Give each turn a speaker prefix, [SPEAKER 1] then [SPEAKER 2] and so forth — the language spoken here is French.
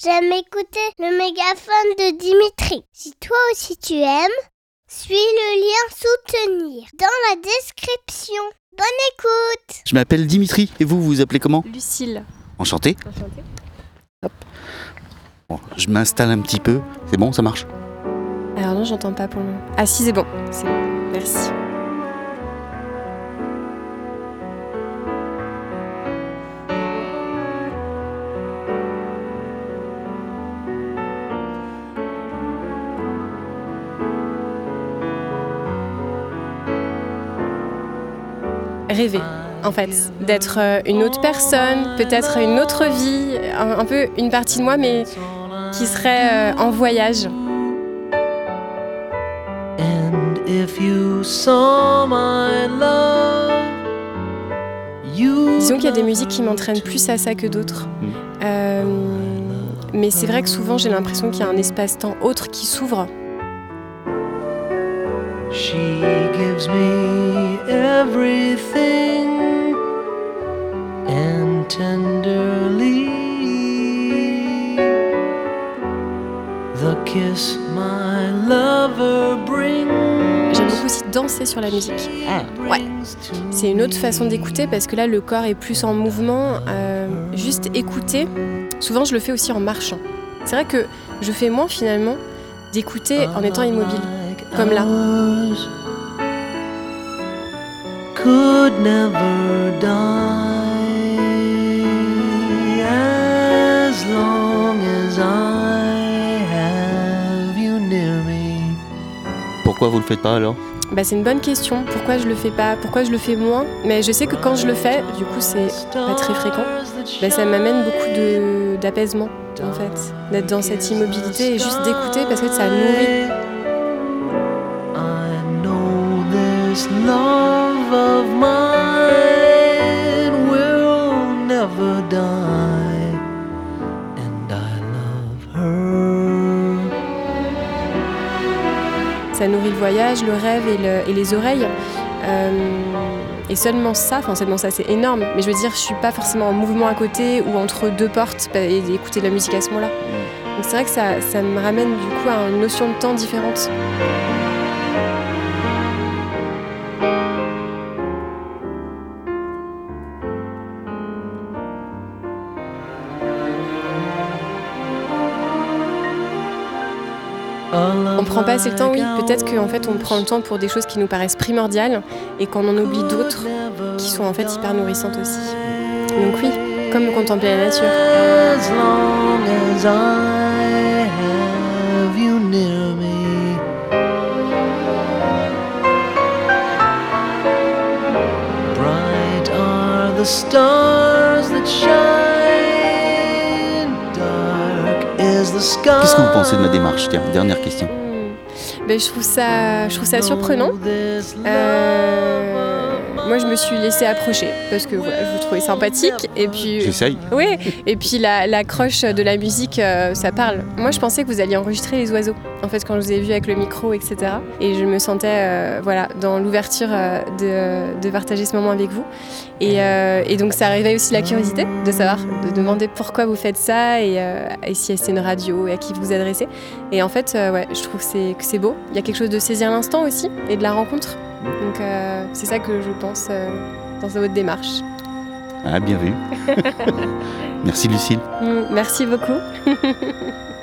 [SPEAKER 1] j'aime écouter le mégaphone de Dimitri. Si toi aussi tu aimes, suis le lien soutenir dans la description. Bonne écoute
[SPEAKER 2] Je m'appelle Dimitri et vous, vous vous appelez comment?
[SPEAKER 3] Lucille.
[SPEAKER 2] Enchanté.
[SPEAKER 3] Enchantée.
[SPEAKER 2] Bon, je m'installe un petit peu. C'est bon, ça marche?
[SPEAKER 3] Alors non, j'entends pas pour le moment. Ah si, c'est bon. C'est bon. Merci. Rêver, en fait, d'être euh, une autre personne, peut-être une autre vie, un, un peu une partie de moi, mais qui serait euh, en voyage.
[SPEAKER 4] And if you saw my love, you
[SPEAKER 3] Disons qu'il y a des musiques qui m'entraînent plus à ça que d'autres.
[SPEAKER 2] Mm.
[SPEAKER 3] Euh, mais c'est vrai que souvent j'ai l'impression qu'il y a un espace-temps autre qui s'ouvre.
[SPEAKER 4] She gives me everything and tenderly the kiss my lover brings.
[SPEAKER 3] J'aime beaucoup aussi danser sur la musique. Ouais. C'est une autre façon d'écouter parce que là le corps est plus en mouvement. Euh, juste écouter, souvent je le fais aussi en marchant. C'est vrai que je fais moins finalement d'écouter en étant immobile. Comme là.
[SPEAKER 4] Ours Could never die as long as I have you near me.
[SPEAKER 2] Pourquoi vous le faites pas alors?
[SPEAKER 3] Bah, c'est une bonne question. Pourquoi je le fais pas? Pourquoi je le fais moins? Mais je sais que quand je le fais, du coup c'est pas très fréquent, bah, ça m'amène beaucoup de- d'apaisement en fait. D'être dans cette immobilité et juste d'écouter parce que ça nourrit.
[SPEAKER 4] This love of mine will never die, and I love her.
[SPEAKER 3] Ça nourrit le voyage, le rêve et, le- et les oreilles. Euh, et seulement ça, enfin seulement ça c'est énorme, mais je veux dire je suis pas forcément en mouvement à côté ou entre deux portes bah, et d'écouter de la musique à ce moment-là. Donc c'est vrai que ça, ça me ramène du coup à une notion de temps différente. On prend pas assez le temps, oui. Peut-être qu'en fait on prend le temps pour des choses qui nous paraissent primordiales et qu'on en oublie d'autres qui sont en fait hyper nourrissantes aussi. Donc oui, comme contempler la nature.
[SPEAKER 2] Qu'est-ce que vous pensez de ma démarche Tiens, dernière question.
[SPEAKER 3] Hmm. Ben, je, trouve ça, je trouve ça surprenant. Euh, moi je me suis laissée approcher parce que voilà, je vous trouvais sympathique et puis
[SPEAKER 2] J'essaye.
[SPEAKER 3] Oui, et puis la, la croche de la musique, euh, ça parle. Moi, je pensais que vous alliez enregistrer les oiseaux, en fait, quand je vous ai vu avec le micro, etc. Et je me sentais, euh, voilà, dans l'ouverture euh, de, de partager ce moment avec vous. Et, euh, et donc, ça réveille aussi la curiosité de savoir, de demander pourquoi vous faites ça et, euh, et si c'est une radio et à qui vous vous adressez. Et en fait, ouais, je trouve que c'est- beau. Il y a quelque chose de saisir l'instant aussi et de la rencontre. Donc, c'est ça que je pense dans votre démarche.
[SPEAKER 2] Ah, bien vu. Merci Lucille.
[SPEAKER 3] Mm, Merci beaucoup.